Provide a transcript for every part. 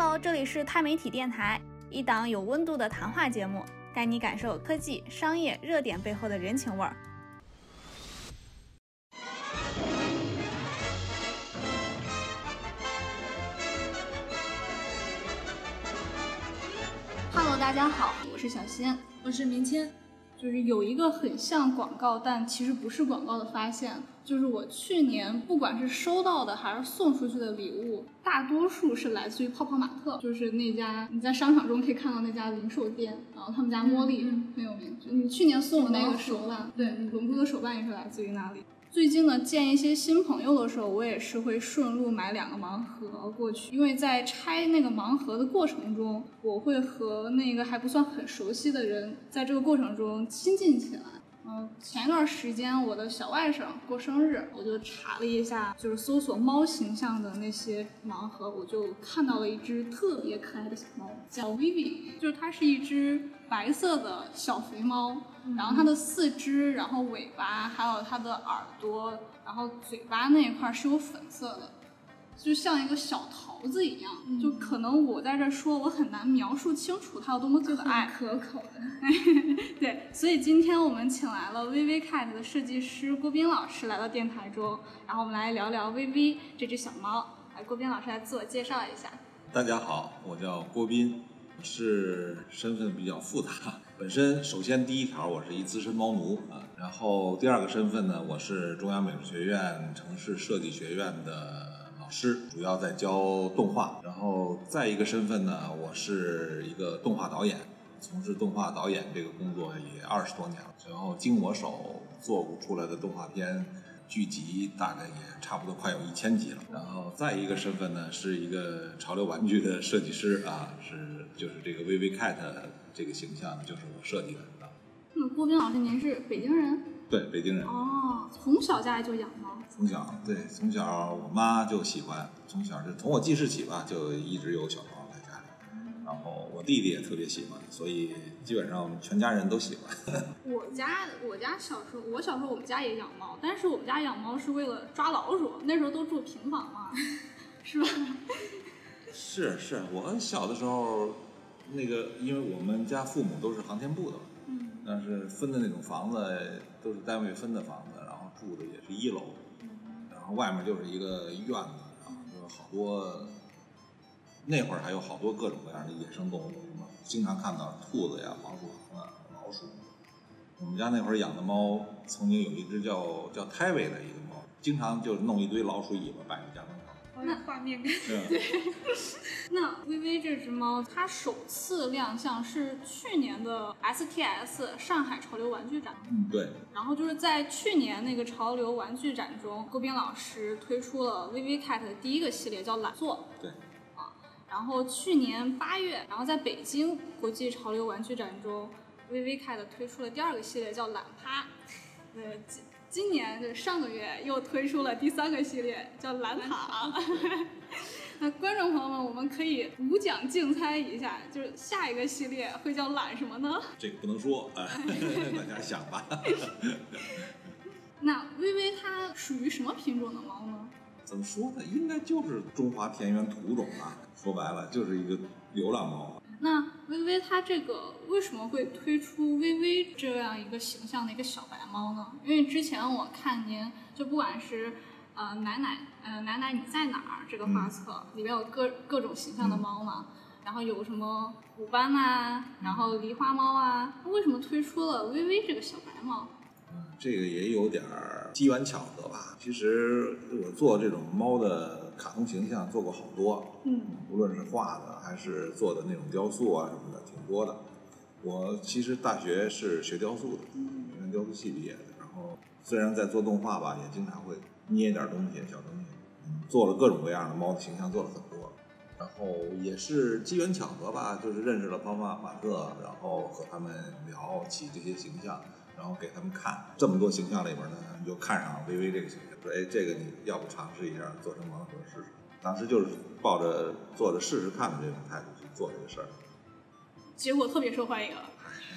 Hello，这里是钛媒体电台，一档有温度的谈话节目，带你感受科技、商业热点背后的人情味儿。Hello，大家好，我是小仙。我是明谦，就是有一个很像广告，但其实不是广告的发现，就是我去年不管是收到的还是送出去的礼物，大多数是来自于泡泡玛特，就是那家你在商场中可以看到那家零售店，然后他们家茉莉很有名。你去年送的那个手办，对，龙珠的手办也是来自于那里。最近呢，见一些新朋友的时候，我也是会顺路买两个盲盒过去，因为在拆那个盲盒的过程中，我会和那个还不算很熟悉的人，在这个过程中亲近起来。嗯，前一段时间我的小外甥过生日，我就查了一下，就是搜索猫形象的那些盲盒，我就看到了一只特别可爱的小猫，叫 Vivi，就是它是一只白色的小肥猫，然后它的四肢，然后尾巴，还有它的耳朵，然后嘴巴那一块是有粉色的。就像一个小桃子一样，就可能我在这说，我很难描述清楚它有多么可爱、可口的。对，所以今天我们请来了 VV Cat 的设计师郭斌老师来到电台中，然后我们来聊聊 VV 这只小猫。来，郭斌老师来自我介绍一下。大家好，我叫郭斌，是身份比较复杂。本身首先第一条，我是一资深猫奴啊，然后第二个身份呢，我是中央美术学院城市设计学院的老师，主要在教动画。然后再一个身份呢，我是一个动画导演，从事动画导演这个工作也二十多年了。然后经我手做过出来的动画片。剧集大概也差不多快有一千集了，然后再一个身份呢，是一个潮流玩具的设计师啊，是就是这个 VV Cat 这个形象就是我设计的啊。那郭斌老师，您是北京人？对，北京人。哦，从小家里就养猫？从小，对，从小我妈就喜欢，从小就从我记事起吧，就一直有小猫在家里。然后我弟弟也特别喜欢，所以基本上全家人都喜欢。我家我家小时候，我小时候我们家也养猫，但是我们家养猫是为了抓老鼠。那时候都住平房嘛，是吧？是是，我小的时候，那个因为我们家父母都是航天部的但是分的那种房子都是单位分的房子，然后住的也是一楼，然后外面就是一个院子，然后就是好多。那会儿还有好多各种各样的野生动物，什么经常看到兔子呀、黄鼠狼啊、老鼠。我们家那会儿养的猫，曾经有一只叫叫泰维的一个猫，经常就弄一堆老鼠尾巴摆在家门口。那画面感。对。那微微这只猫，它首次亮相是去年的 STS 上海潮流玩具展。嗯，对。然后就是在去年那个潮流玩具展中，郭斌老师推出了微微 Cat 的第一个系列，叫懒坐。对。啊然后去年八月，然后在北京国际潮流玩具展中微微 Cat 推出了第二个系列，叫懒趴。呃，今今年就上个月又推出了第三个系列，叫懒塔。那观众朋友们，我们可以无奖竞猜一下，就是下一个系列会叫懒什么呢？这个不能说，大家想吧。那微微它属于什么品种的猫呢？怎么说呢？应该就是中华田园土种吧。说白了，就是一个流浪猫。那微微它这个为什么会推出微微这样一个形象的一个小白猫呢？因为之前我看您就不管是呃奶奶呃奶奶你在哪儿这个画册里面有各各种形象的猫嘛，然后有什么虎斑啊，然后狸花猫啊，为什么推出了微微这个小白猫？这个也有点儿机缘巧合吧。其实我做这种猫的卡通形象做过好多，嗯，无论是画的还是做的那种雕塑啊什么的，挺多的。我其实大学是学雕塑的，美院雕塑系毕业的。然后虽然在做动画吧，也经常会捏点东西，小东西，做了各种各样的猫的形象，做了很多。然后也是机缘巧合吧，就是认识了泡泡玛特，然后和他们聊起这些形象。然后给他们看这么多形象里边呢，就看上了微微这个形象，说哎，这个你要不尝试一下做成盲盒试试？当时就是抱着做着试试看的这种态度去做这个事儿，结果特别受欢迎。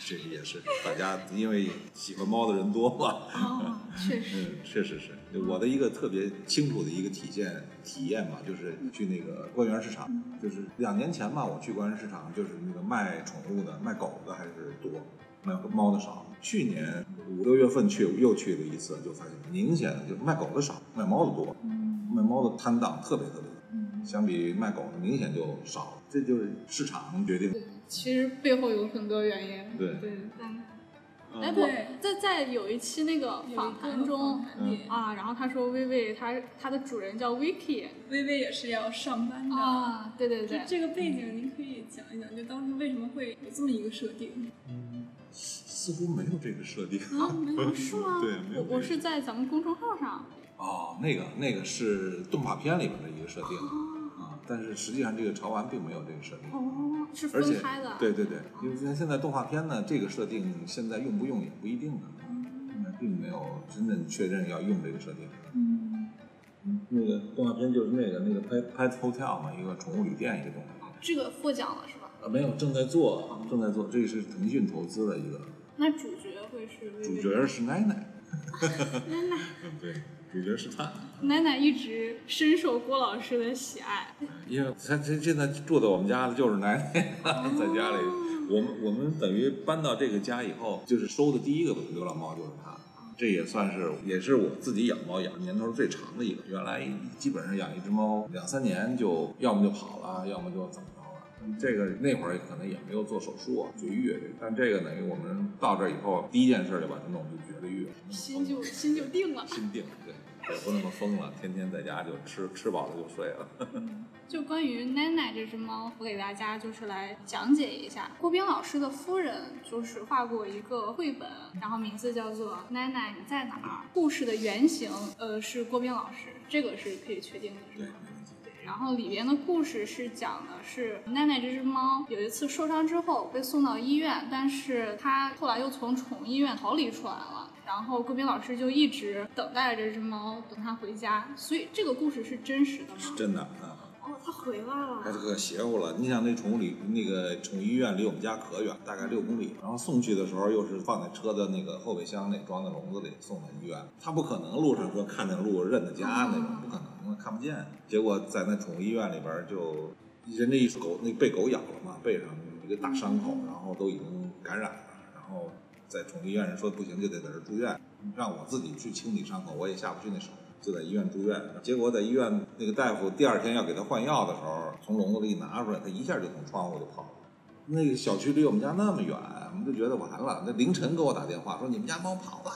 这也是大家因为喜欢猫的人多嘛。哦，确实，嗯，确实是我的一个特别清楚的一个体现体验嘛，就是去那个官园市场，就是两年前吧，我去官园市场，就是那个卖宠物的、卖狗的还是多，卖猫的少。去年五六月份去又去了一次，就发现明显的就卖狗的少，卖猫的多，卖猫的摊档特别特别多，相比卖狗的明显就少了，这就是市场决定。的。其实背后有很多原因。对。对，哎不对，在在有一期那个访谈中嗯。啊，然后他说薇薇它它的主人叫 Vicky 微微也是要上班的。啊，对对对，这这个背景您可以讲一讲，就当时为什么会有这么一个设定？似乎没有这个设定。啊，没有是吗？对没有我我是在咱们公众号上哦，那个那个是动画片里边的一个设定啊，但是实际上这个潮玩并没有这个设定。哦，是分开的。对对对，因为现现在动画片呢，这个设定现在用不用也不一定呢，现在并没有真正确认要用这个设定。嗯，嗯，那个动画片就是那个那个 Pet Pet Hotel 嘛，一个宠物旅店一个动画片。这个获奖了是吧？啊，没有，正在做，正在做，这是腾讯投资的一个，那主角会是薇主角是奶奶。奶奶。对，主角是他。奶奶一直深受郭老师的喜爱。因为他他现在住在我们家的就是奶奶，在家里，我们我们等于搬到这个家以后，就是收的第一个流浪猫就是它，这也算是也是我自己养猫养年头最长的一个。原来基本上养一只猫两三年就要么就跑了，要么就怎么了。这个那会儿可能也没有做手术啊，绝育，但这个等于我们到这儿以后，第一件事就把它弄去绝了育，心就心就定了。心定，对，也不那么疯了，天天在家就吃吃饱了就睡了。就关于奈奈这只猫，我给大家就是来讲解一下。郭斌老师的夫人就是画过一个绘本，然后名字叫做《奈奈你在哪儿》。故事的原型呃是郭斌老师，这个是可以确定的，是对吗？，然后里边的故事是讲的是奈奈这只猫有一次受伤之后被送到医院，但是它后来又从宠物医院逃离出来了。然后郭斌老师就一直等待着这只猫，等它回家。所以这个故事是真实的吗？是真的啊。哦，它回来了。它这个邪乎了。你想那宠物里那个宠物医院离我们家可远，大概六公里。然后送去的时候又是放在车的那个后备箱里，装在笼子里送到医院。它不可能路上说看见路认得家那种，不可能，看不见。结果在那宠物医院里边就，人家一狗那被狗咬了嘛，背上一个大伤口，然后都已经感染了，然后在宠物医院人说不行，就得在这住院，让我自己去清理伤口，我也下不去那手。就在医院住院，结果在医院那个大夫第二天要给他换药的时候，从笼子里一拿出来，他一下就从窗户就跑了。那个小区离我们家那么远，我们就觉得完了。那凌晨给我打电话说你们家猫跑了，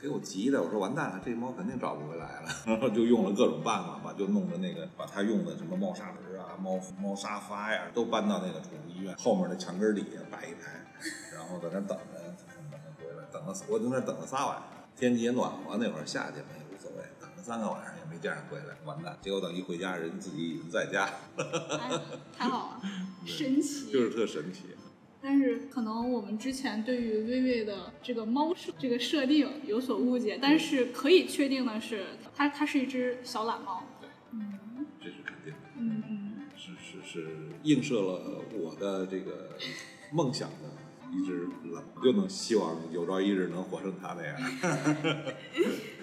给我急的，我说完蛋了，这猫肯定找不回来了。然后就用了各种办法吧，就弄的那个把它用的什么猫砂盆啊、猫猫沙发呀，都搬到那个宠物医院后面的墙根底下摆一排，然后在那等着，等着回来，等了我在那等了仨晚上。天气也暖和，那会儿夏天嘛，三个晚上也没见着回来，完蛋！结果等一回家，人自己已经在家，哎，太好了，神奇。就是特神奇。但是可能我们之前对于薇薇的这个猫设这个设定有所误解，但是可以确定的是，它它是一只小懒猫。这是肯定的，嗯嗯。是是是映射了我的这个梦想的一只狼，就能希望有朝一日能活成它那样。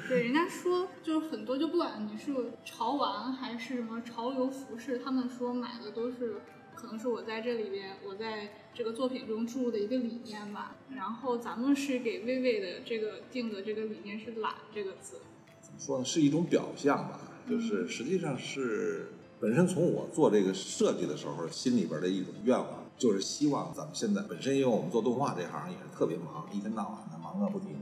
对，人家说就是很多，就不管你是潮玩还是什么潮流服饰，他们说买的都是可能是我在这里边，我在这个作品中注入的一个理念吧。然后咱们是给薇薇的这个定的这个理念是“懒”这个字。怎么说呢？是一种表象吧，就是实际上是本身从我做这个设计的时候，心里边的一种愿望，就是希望咱们现在本身，因为我们做动画这行也是特别忙，一天到晚的忙个不停。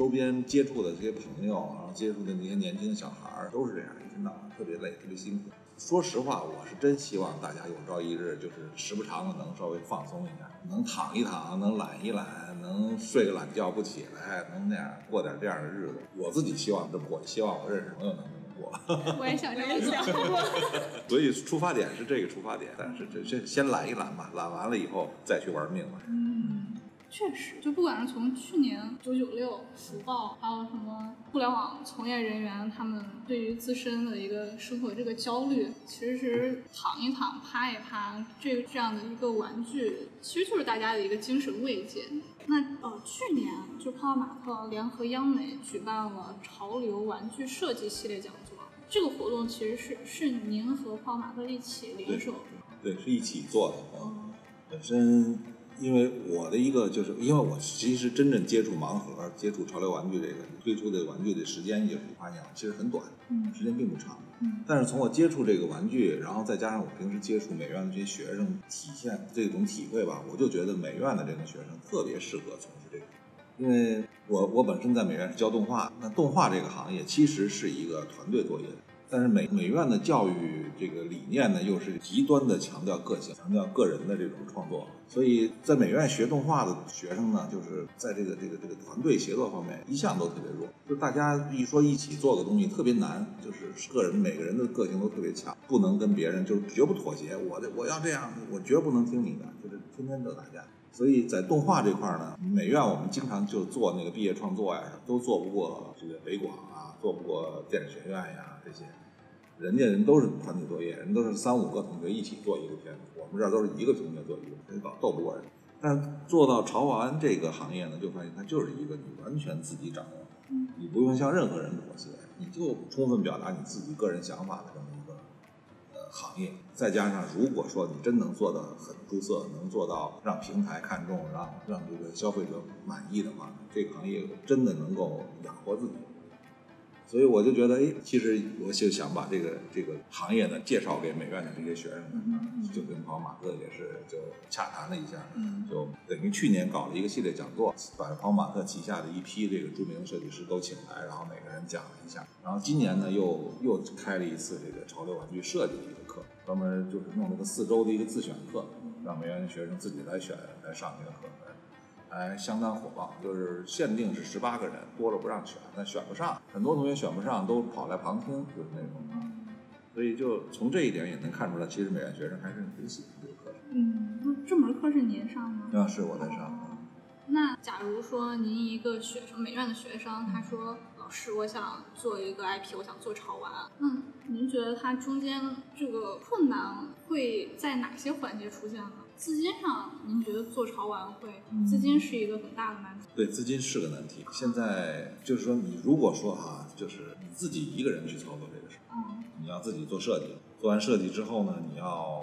周边接触的这些朋友，然后接触的那些年轻的小孩儿，都是这样，一天到晚特别累，特别辛苦。说实话，我是真希望大家有朝一日就是时不常的能稍微放松一下，能躺一躺，能懒一懒，能睡个懒觉不起来，能那样过点这样的日子。我自己希望这么过，希望我认识朋友能这么过。我 也想这么想。所以出发点是这个出发点，但是这这先懒一懒吧，懒完了以后再去玩命吧。确实，就不管是从去年九九六、福报，还有什么互联网从业人员，他们对于自身的一个生活这个焦虑，其实躺一躺、趴一趴，这这样的一个玩具，其实就是大家的一个精神慰藉。那呃，去年就泡泡玛特联合央美举办了潮流玩具设计系列讲座，这个活动其实是是您和泡泡玛特一起联手，对，是一起做的。嗯，本身因为我的一个就是因为我其实真正接触盲盒、接触潮流玩具这个推出的玩具的时间，也是发现其实很短，嗯时间并不长。嗯但是从我接触这个玩具，然后再加上我平时接触美院的这些学生，体现这种体会吧，我就觉得美院的这个学生特别适合从事这个，因为我我本身在美院是教动画，那动画这个行业其实是一个团队作业，但是美美院的教育这个理念呢，又是极端的强调个性，强调个人的这种创作，所以在美院学动画的学生呢，就是在这个这个这个团队协作方面一向都特别弱，就大家一说一起做个东西特别难，就是个人每个人的个性都特别强，不能跟别人就是绝不妥协，我的我要这样，我绝不能听你的，就是天天都打架。所以在动画这块儿呢，美院我们经常就做那个毕业创作呀，都做不过这个北广啊，做不过电影学院呀这些。人家人都是团体作业，人都是三五个同学一起做一个片子，我们这儿都是一个同学做一个，人老斗不过人。但是做到潮玩这个行业呢，就发现它就是一个你完全自己掌握，你不用向任何人妥协，你就充分表达你自己个人想法的这么一行业。再加上如果说你真能做到很出色，能做到让平台看中，让让这个消费者满意的话，这个行业真的能够养活自己。所以我就觉得，哎，其实我就想把这个这个行业呢介绍给美院的这些学生们，就跟跑马特也是就洽谈了一下，嗯就等于去年搞了一个系列讲座，把跑马特旗下的一批这个著名的设计师都请来，然后每个人讲了一下。然后今年呢又又开了一次这个潮流玩具设计的一个课，专门就是弄了个四周的一个自选课，让美院的学生自己来选来上这个课。还相当火爆，就是限定是十八个人，多了不让选，但选不上，很多同学选不上都跑来旁听，就是那种。所以就从这一点也能看出来，其实美院学生还是挺喜欢这个课程。嗯，那这门课是您上吗？啊，是我在上。那假如说您一个学生，美院的学生，他说老师，我想做一个 IP，我想做潮玩，嗯，您觉得他中间这个困难会在哪些环节出现呢？资金上，您觉得做潮玩会资金是一个很大的难题？对，资金是个难题。现在就是说，你如果说哈、就是你自己一个人去操作这个事儿，嗯。你要自己做设计，做完设计之后呢，你要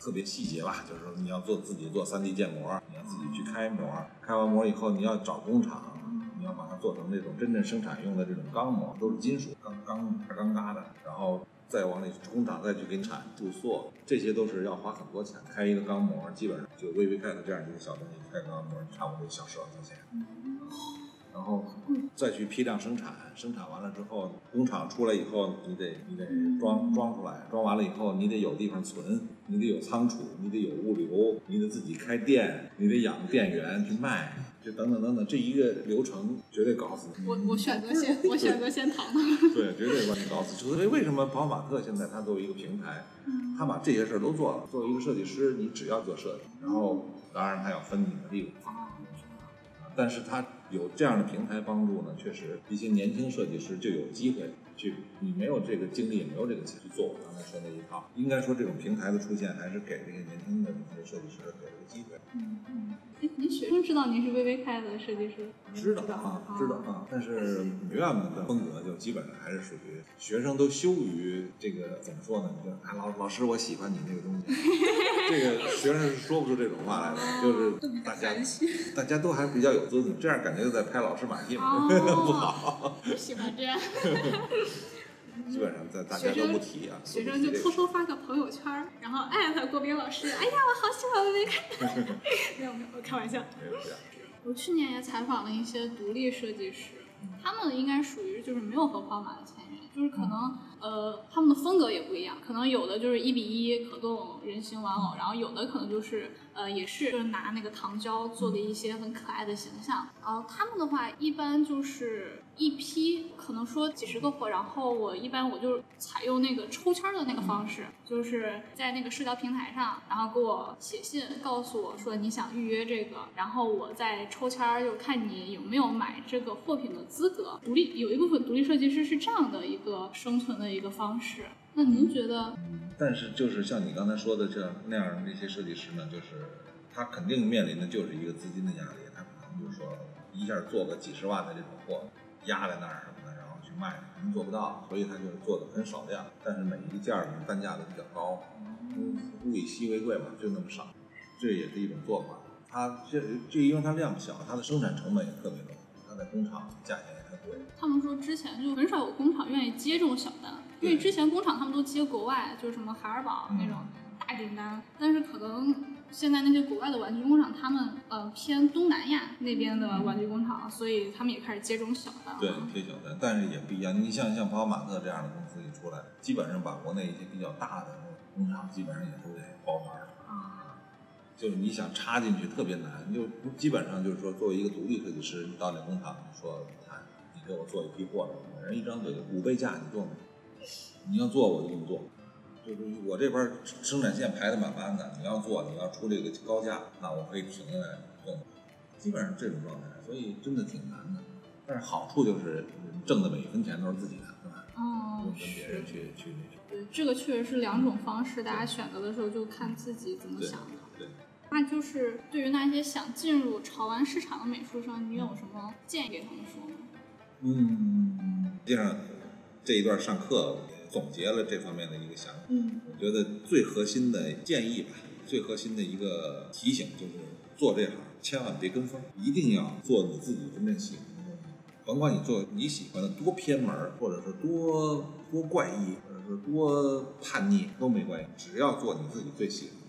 特别细节吧，就是说你要做自己做 3D 建模，你要自己去开模，开完模以后你要找工厂，你要把它做成这种真正生产用的这种钢模，都是金属钢钢大钢嘎的，然后再往里工厂再去给你产注塑，这些都是要花很多钱。开一个钢模，基本上就微微开的这样一个小东西，开个钢模差不多小十万块钱。然后再去批量生产，生产完了之后，工厂出来以后，你得你得装装出来，装完了以后，你得有地方存，你得有仓储，你得有物流，你得自己开店，你得养店员去卖，就等等等等，这一个流程绝对搞死你。我我选择先我选择先躺的。对，绝对把你搞死。所以为什么跑马特现在它作为一个平台，他把这些事儿都做了。作为一个设计师，你只要做设计，然后当然他要分你的利润。但是他有这样的平台帮助呢，确实一些年轻设计师就有机会去，你没有这个精力，也没有这个钱去做我刚才说那一套。应该说，这种平台的出现，还是给这些年轻的这些设计师给了个机会。嗯嗯。哎，您学生知道您是微微开的设计师？知道啊，知道啊，但是美院的风格就基本上还是属于学生都羞于这个怎么说呢？你说啊，老老师，我喜欢你那个东西，这个学生是说不出这种话来的，就是大家大家都还比较有尊严，这样感觉就在拍老师马屁嘛，不好。不喜欢这样。基本上在大家都不提啊，学生就偷偷发个朋友圈，然后艾特郭斌老师。哎呀，我好喜欢微微开。没有没有，我开玩笑。没有。我去年也采访了一些独立设计师，他们应该属于就是没有和跑马的签约，就是可能呃他们的风格也不一样，可能有的就是一比一可动人形玩偶，然后有的可能就是呃也是就是拿那个糖胶做的一些很可爱的形象，然后他们的话一般就是一批可能说几十个货，然后我一般我就采用那个抽签儿的那个方式，就是在那个社交平台上，然后给我写信告诉我说你想预约这个，然后我再抽签儿，就看你有没有买这个货品的资格。独立有一部分独立设计师是这样的一个生存的一个方式。那您觉得？但是就是像你刚才说的这样那样的那些设计师呢，就是他肯定面临的就是一个资金的压力，他可能就是说一下做个几十万的这种货压在那儿什么的，然后去卖，可能做不到，所以他就是做的很少量，但是每一件儿呢单价都比较高，物以稀为贵嘛，就那么少，这也是一种做法。它这这因为它量小，它的生产成本也特别高，它在工厂价钱也太贵。他们说之前就很少有工厂愿意接这种小单，因为之前工厂他们都接国外，就是什么海尔堡那种大订单，但是可能现在那些国外的玩具工厂，他们呃偏东南亚那边的玩具工厂，所以他们也开始接这种小单。对，贴小单，但是也不一样。你像像宝马马特这样的公司一出来，基本上把国内一些比较大的工厂基本上也都得包团儿。啊，就是你想插进去特别难，就基本上就是说，作为一个独立设计师，你到那工厂说，看你给我做一批货什么的，人一张嘴五倍价，你做吗？你要做我就给你做，就是我这边生产线排的满满的，你要做你要出这个高价，那我可以停下来做，基本上这种状态，所以真的挺难的。但是好处就是挣的每一分钱都是自己的，是吧？不哦用，跟别人是，去去那什么。对，这个确实是两种方式，大家选择的时候就看自己怎么想的。对。那就是对于那些想进入潮玩市场的美术生，你有什么建议给他们说吗？嗯，实际上这一段上课也总结了这方面的一个想法。嗯我觉得最核心的建议吧，最核心的一个提醒就是做这行千万别跟风，一定要做你自己真正喜欢的东西。甭管你做你喜欢的多偏门，或者是多多怪异，或者是多叛逆都没关系，只要做你自己最喜欢的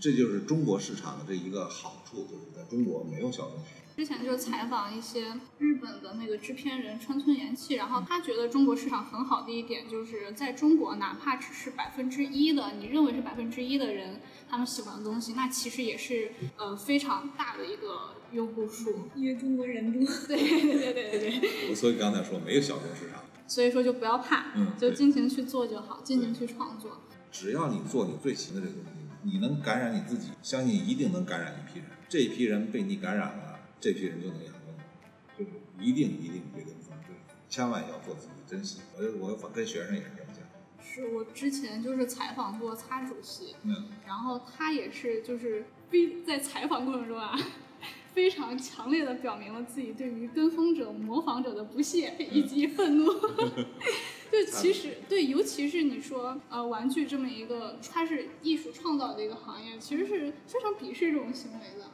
这就是中国市场的这一个好处，就是在中国没有小众市场。之前就采访一些日本的那个制片人川村研气，然后他觉得中国市场很好的一点就是在中国，哪怕只是百分之一的你认为是百分之一的人他们喜欢的东西，那其实也是呃非常大的一个用户数。因为中国人多。对对对对对对，我 所以刚才说没有小众市场，所以说就不要怕，嗯就尽情去做就好，尽情去创作。只要你做你最行的这个东西，你能感染你自己，相信一定能感染一批人。这一批人被你感染了，这批人就能养活你，就是一定一定别跟风，就是千万要做自己真喜欢。我我跟学生也是这么讲，是我之前就是采访过擦主席，嗯，然后他也是就是非在采访过程中啊，非常强烈的表明了自己对于跟风者、模仿者的不屑以及愤怒。就其实对，尤其是你说呃玩具这么一个，它是艺术创造的一个行业，其实是非常鄙视这种行为的。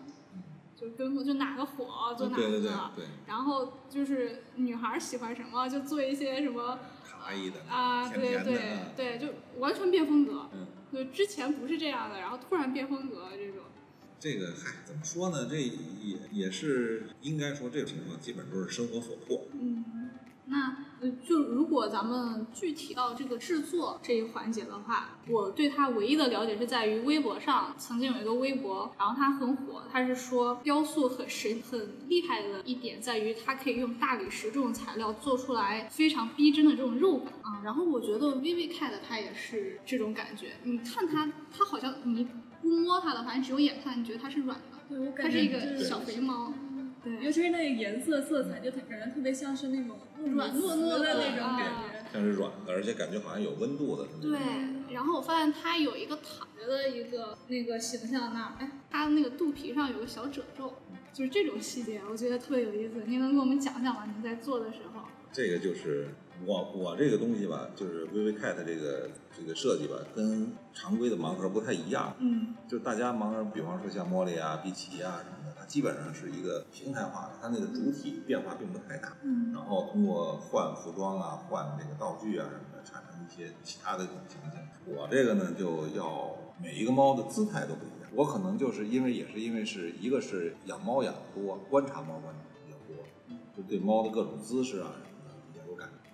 就跟风，就哪个火做哪个，对对对对，然后就是女孩儿喜欢什么就做一些什么卡哇伊的啊，对对啊对，就完全变风格。嗯，对，之前不是这样的，然后突然变风格这种。这个嗨，怎么说呢？这也也是应该说这种情况基本都是生活所迫。嗯，那呃，就如果咱们具体到这个制作这一环节的话，我对它唯一的了解是在于微博上曾经有一个微博，然后它很火，它是说雕塑很神很厉害的一点在于它可以用大理石这种材料做出来非常逼真的这种肉感啊。然后我觉得 Vivi Cat 它也是这种感觉，你看它，它好像你不摸它的话，你只有眼看，你觉得它是软的，对，它是一个小肥猫。对，尤其是那个颜色、色彩，就感觉特别像是那种软糯糯的的那种感啊觉。像是软的，而且感觉好像有温度的。对，然后我发现它有一个躺着的一个那个形象那儿，哎，它那个肚皮上有个小褶皱，就是这种细节，我觉得特别有意思。您能给我们讲讲吗？您在做的时候？这个就是我我这个东西吧，就是 VV Cat 这个这个设计吧，跟常规的盲盒不太一样。嗯就是大家盲盒，比方说像茉莉啊、碧琪啊什么的，它基本上是一个平台化的，它那个主体变化并不太大。嗯然后通过换服装啊、换这个道具啊什么的，产生一些其他的这种形象。我这个呢，就要每一个猫的姿态都不一样。我可能就是因为也是因为是一个是养猫养的多，观察猫观察比较多，就对猫的各种姿势啊什么。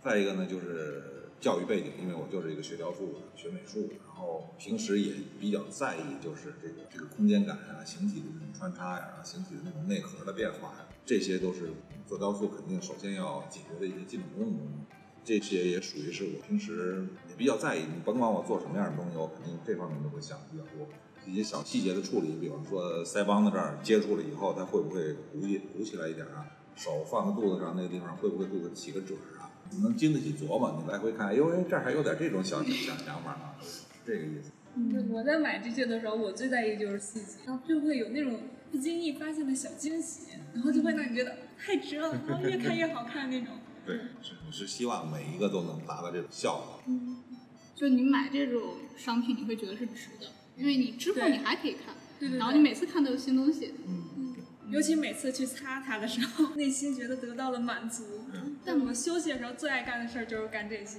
再一个呢，就是教育背景，因为我就是一个学雕塑的，学美术，然后平时也比较在意就是这个这个空间感啊、形体的这种穿插呀、形体的那种内核的变化呀，这些都是做雕塑肯定首先要解决的一些基本功，这些也属于是我平时也比较在意。你甭管我做什么样的东西，我肯定这方面都会想的比较多。一些小细节的处理，比方说腮帮子这儿接触了以后，它会不会鼓起鼓起来一点啊？手放在肚子上那个地方会不会肚子起个褶啊？你能经得起琢磨，你来回看，哎呦哎，这儿还有点这种小小想法啊，这个意思。嗯，我在买这些的时候，我最在意就是细节，然后就会有那种不经意发现的小惊喜，然后就会让你觉得太值了，然后越看越好看那种。对，是你是希望每一个都能达到这种效果。嗯，就你买这种商品，你会觉得是值的，因为你之后你还可以看，对对对然后你每次看都有新东西。嗯，尤其每次去擦它的时候，内心觉得得到了满足。嗯但我休息的时候最爱干的事儿就是干这些。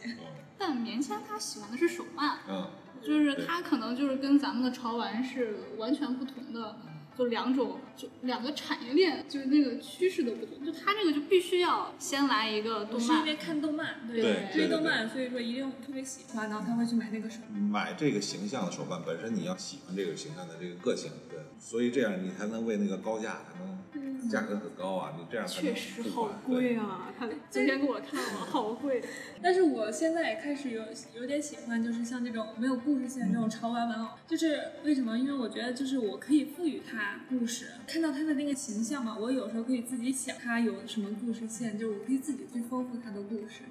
但棉签它喜欢的是手办，嗯，就是它可能就是跟咱们的潮玩是完全不同的，就两种就两个产业链，就是那个趋势都不同。就他这个就必须要先来一个动漫，是因为看动漫，对对追动漫，所以说一定特别喜欢，然后他会去买那个手办。买这个形象的手办本身你要喜欢这个形象的这个个性，对，所以这样你才能为那个高价才能价格很高啊，你这样确实好贵啊！他今天给我看了，好贵。但是我现在也开始有有点喜欢，就是像这种没有故事线这种潮玩玩偶，就是为什么？因为我觉得就是我可以赋予它故事，看到它的那个形象嘛，我有时候可以自己想它有什么故事线，就是我可以自己去丰富它的故事，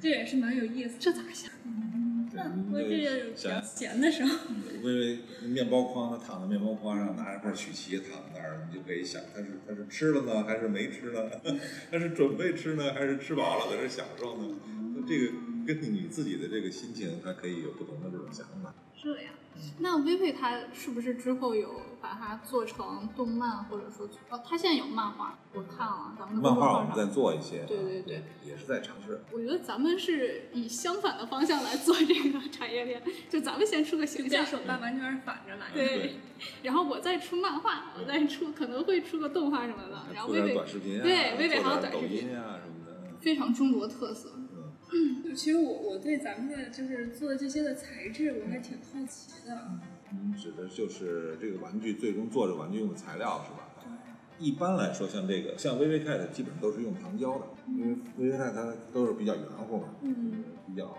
这也是蛮有意思。这咋想？对我这也有想闲的时候，微微面包筐，他躺在面包筐上，拿着块曲奇躺在那儿，你就可以想，他是他是吃了呢，还是没吃呢？他是准备吃呢，还是吃饱了在这享受呢？那这个根据你自己的这个心情，它可以有不同的这种想法。这样，那薇薇她是不是之后有把它做成动漫，或者说哦，她现在有漫画，我看了咱们的漫公众号上。画我们在做一些，对对对，也是在尝试。我觉得咱们是以相反的方向来做这个产业链，就咱们先出个形象，手办完全是反着来的。对，然后我再出漫画，我再出可能会出个动画什么的，然后出点微微短视频啊，对薇薇还有短视频音啊什么的。非常中国特色。嗯，其实我我对咱们的就是做这些的材质，我还挺好奇的。嗯指的就是这个玩具最终做这玩具用的材料是吧？一般来说，像这个像微微 cat 基本上都是用糖胶的，因为微微 cat 它都是比较圆乎嘛，嗯，比较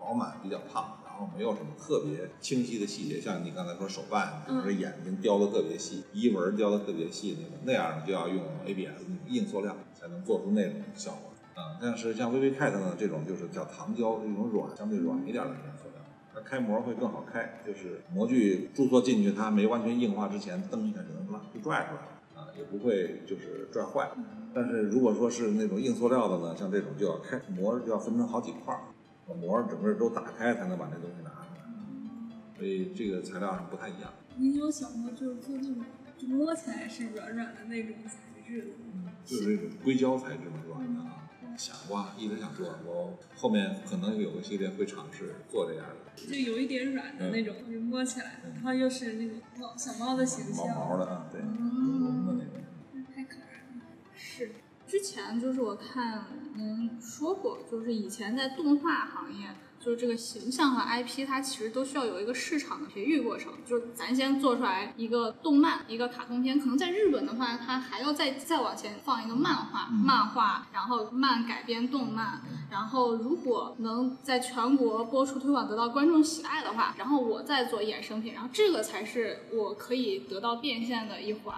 饱满，比较胖，然后没有什么特别清晰的细节，像你刚才说手办，比如说眼睛雕的特别细，衣纹雕的特别细那种，那样就要用 ABS 硬塑料才能做出那种效果。啊、但是像微微 cat 呢，这种就是叫糖胶，这种软相对软一点的这种塑料。它开模会更好开，就是模具注塑进去，它没完全硬化之前，蹬一下就能拉就拽出来了啊，也不会就是拽坏。但是如果说是那种硬塑料的呢，像这种就要开模就要分成好几块儿，把模整个都打开才能把那东西拿出来，所以这个材料上不太一样。你有想过就是做那种就摸起来是软软的那种材质的吗？就是那种硅胶材质嘛，软的啊。想过啊，一直想做，我后面可能有个系列会尝试做这样的。就有一点软的那种，就摸起来，然后又是那种猫小猫的形毛象，毛的啊，对，绒绒的那种。太可爱了。是，之前就是我看您说过，就是以前在动画行业，就是这个形象和 IP，它其实都需要有一个市场的培育过程。就是咱先做出来一个动漫、一个卡通片，可能在日本的话，它还要再再往前放一个漫画，漫画，然后漫改编动漫，然后如果能在全国播出推广得到观众喜爱的话，然后我再做衍生品，然后这个才是我可以得到变现的一环。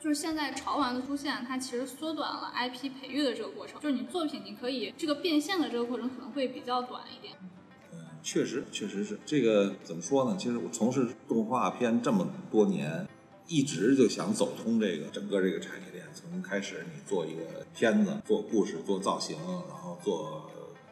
就是现在潮玩的出现，它其实缩短了 IP 培育的这个过程。就是你作品，你可以这个变现的这个过程可能会比较短一点。确实，确实是这个怎么说呢？其实我从事动画片这么多年，一直就想走通这个整个这个产业链。从开始你做一个片子，做故事，做造型，然后做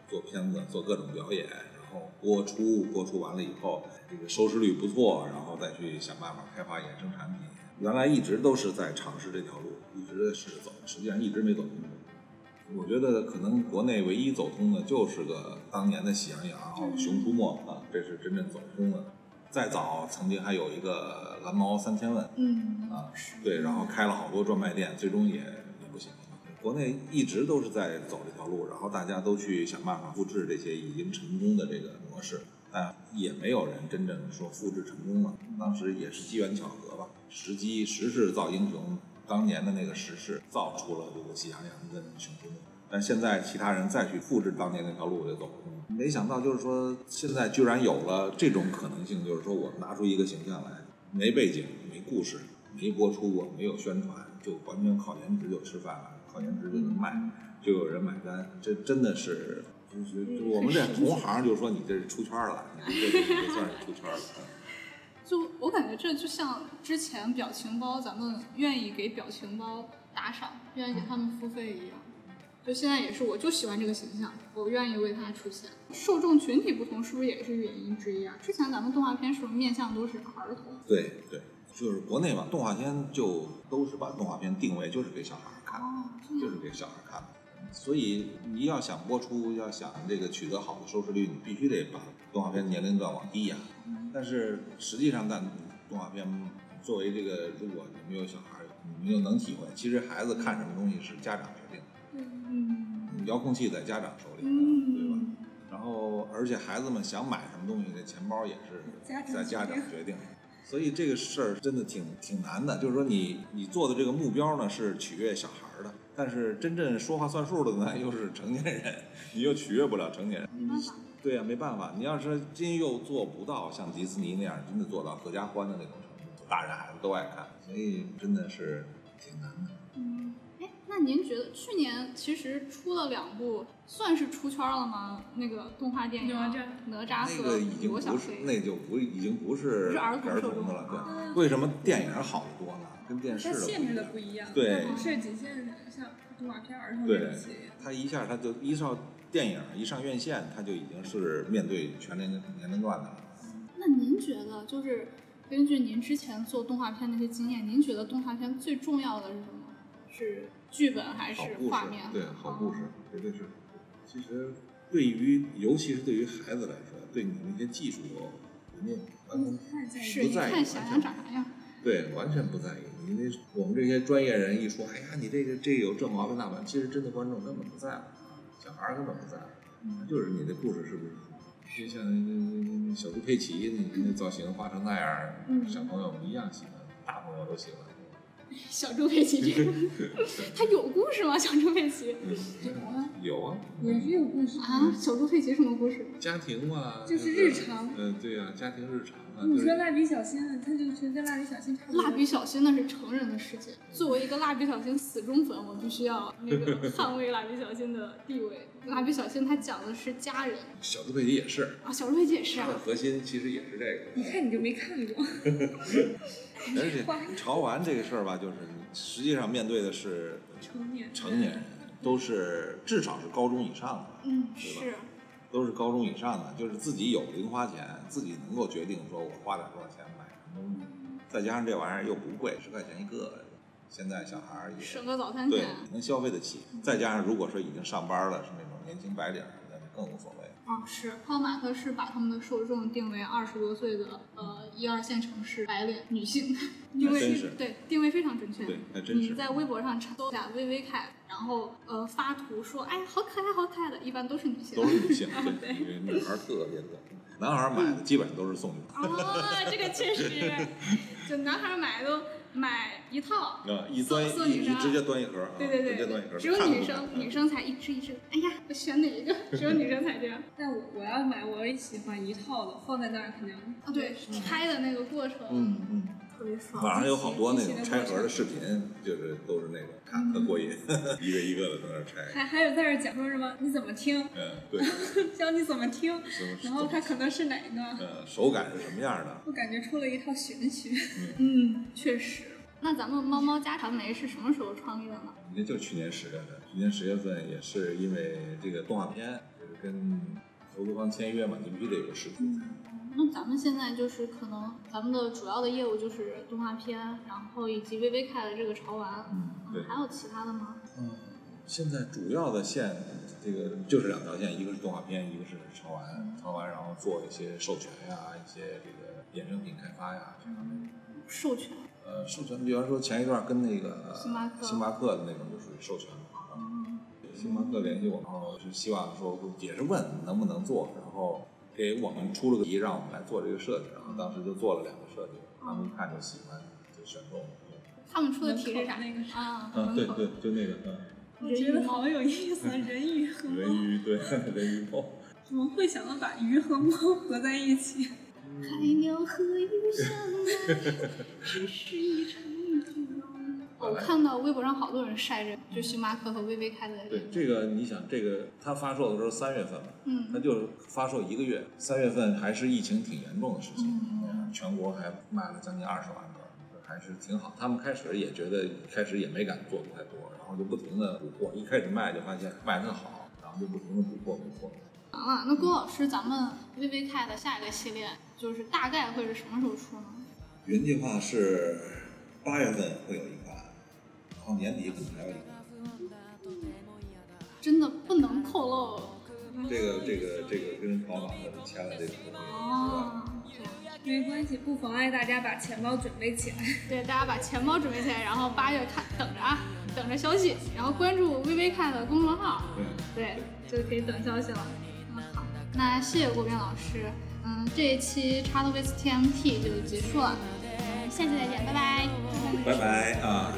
做片子，做各种表演，然后播出，播出完了以后，这个收视率不错，然后再去想办法开发衍生产品。原来一直都是在尝试这条路，一直是走，实际上一直没走通。我觉得可能国内唯一走通的就是个当年的《喜羊羊》《熊出没》啊，这是真正走通的。再早曾经还有一个蓝猫三千问嗯啊，对，然后开了好多专卖店，最终也也不行。国内一直都是在走这条路，然后大家都去想办法复制这些已经成功的这个模式，但也没有人真正说复制成功了。当时也是机缘巧合吧，时机时势造英雄，当年的那个时势，造出了这个喜羊羊跟熊出没。但现在其他人再去复制当年那条路就走不通了。没想到就是说，现在居然有了这种可能性，就是说我拿出一个形象来，没背景、没故事、没播出过、没有宣传，就完全靠颜值就吃饭了，靠颜值就能卖，就有人买单。这真的是，就是我们这同行就说你这是出圈了，你这这这算是出圈了。就我感觉这就像之前表情包，咱们愿意给表情包打赏，愿意给他们付费一样。就现在也是，我就喜欢这个形象，我愿意为他出现。受众群体不同，是不是也是原因之一啊？之前咱们动画片是不是面向都是儿童？对对，就是国内嘛，动画片就都是把动画片定位就是给小孩看，哦，就是给小孩看。所以你要想播出，要想这个取得好的收视率，你必须得把动画片年龄段往低压。但是实际上，但动画片作为这个，如果你没有小孩，你们又能体会，其实孩子看什么东西是家长决定的。嗯遥控器在家长手里，嗯对吧？然后，而且孩子们想买什么东西，这钱包也是在家长决定的。所以这个事儿真的挺挺难的，就是说你你做的这个目标呢是取悦小孩儿的，但是真正说话算数的呢又是成年人，你又取悦不了成年人。没办法。对呀、没办法，你要是真又做不到像迪士尼那样真的做到合家欢的那种程度，大人孩子都爱看，所以真的是挺难的。嗯，哎，那您觉得去年其实出了两部，算是出圈了吗？那个动画电影哪吒哪吒和那个已经不是，那就不已经不是不儿童的了。啊对，为什么电影好得多呢？跟电视的它限制的不一样。对它不是仅限于像动画片儿童对。它一下它就一上电影一上院线，它就已经是面对全年龄年龄段的了。那您觉得，就是根据您之前做动画片那些经验，您觉得动画片最重要的是什么？是剧本还是画面？，对，好故事，绝对是。其实对于，尤其是对于孩子来说，对你那些技术人家完全太在意是一不在意看想想长啥样。对，完全不在意。你那我们这些专业人一说，哎呀，你这个这个有这毛病那毛病，其实真的观众根本不在乎，小孩根本不在乎，就是你的故事是不是？就像那那那小猪佩奇，那那造型画成那样，小朋友一样喜欢，大朋友都喜欢。小猪佩奇这个，它有故事吗？小猪佩奇有啊，有啊，也是有故事啊？小猪佩奇什么故事？家庭嘛，就是日常嗯，对呀、家庭日常啊。你说蜡笔小新，它就是跟蜡笔小新差不多。蜡笔小新那是成人的世界。作为一个蜡笔小新死忠粉，我必须要那个捍卫蜡笔小新的地位。蜡笔小新它讲的是家人小猪佩奇也是，啊，小猪佩奇也是啊它的。核心其实也是这个。一看你就没看过。而且潮玩这个事儿吧，就是你实际上面对的是成年成年人，都是至少是高中以上的，嗯，对吧是。都是高中以上的，就是自己有零花钱，自己能够决定说我花点多少钱买什么东西，再加上这玩意儿又不贵，十块钱一个，现在小孩儿也省个早餐对钱能消费得起，再加上如果说已经上班了，是那种年轻白领儿，那就更无所谓。啊，是泡马特是把他们的受众定为二十多岁的呃一二线城市白领女性，定位对定位非常准确。对还真是你在微博上查搜一下薇薇凯，然后呃发图说哎好可爱好可爱的，一般都是女性。都是女性，对，因为女孩特别多，男孩买的基本上都是送女孩儿。哦，这个确实，就男孩买都买一套，啊，一送端送女生一一直接端一盒对，对对啊直接端一盒只有女生女生才一支一支，哎呀，我选哪一个？只有女生才这样。但我我要买，我也喜欢一套的，放在那儿肯定。啊，对，拆的那个过程，嗯嗯。网上有好多那种拆盒的视频，就是都是那种看特过瘾，一个一个的在那拆。还还有在这讲说什么你怎么听，嗯，对，教你怎么听，然后它可能是哪个，呃手感是什么样的？我感觉出了一套玄学。嗯，确实。那咱们猫猫家传媒是什么时候创立的呢？那就去年十月份，去年十月份也是因为这个动画片，就是跟投资方签约嘛，你必须得有个实体。那咱们现在就是可能咱们的主要的业务就是动画片，然后以及微微开的这个潮玩，嗯，对。还有其他的吗？嗯，现在主要的线，这个就是两条线，一个是动画片，一个是潮玩，潮玩然后做一些授权呀，一些这个衍生品开发呀这方面。授权。呃，授权，比方说前一段跟那个星巴克星巴克的那种就属于授权嘛。啊星巴克联系我，然后是希望说也是问能不能做，然后给我们出了个题，让我们来做这个设计，然后当时就做了两个设计，他们一看就喜欢，就选中了。他们出的题是啥？那个是啊，嗯，对对，就那个，嗯，我觉得好有意思啊，人鱼和 人猫，鱼对 人鱼猫，怎么会想到把鱼和猫合在一起？海鸟和鱼相爱，只是一场梦。我看到微博上好多人晒着，就星巴克和微微开的。对这个，你想这个它发售的时候三月份嘛，它嗯，就发售一个月，三月份还是疫情挺严重的时期，嗯嗯全国还卖了将近二十万个，还是挺好。他们开始也觉得，开始也没敢做太多，然后就不停的补货，一开始卖就发现卖得好，然后就不停的补货补货。完了，那郭老师，咱们微微开的下一个系列就是大概会是什么时候出呢？原计划是八月份会有一年底可能还有一款。真的不能透露这个这个这个跟宝马的签了这个合同，哦。没关系，不妨碍大家把钱包准备起来。对，大家把钱包准备起来，然后八月看等着啊，等着消息，然后关注微微看的公众号，对。对，就可以等消息了。嗯，好，那谢谢郭斌老师，嗯，这一期 c h a t with TMT 就结束了，嗯，下期再见，拜拜。拜拜啊。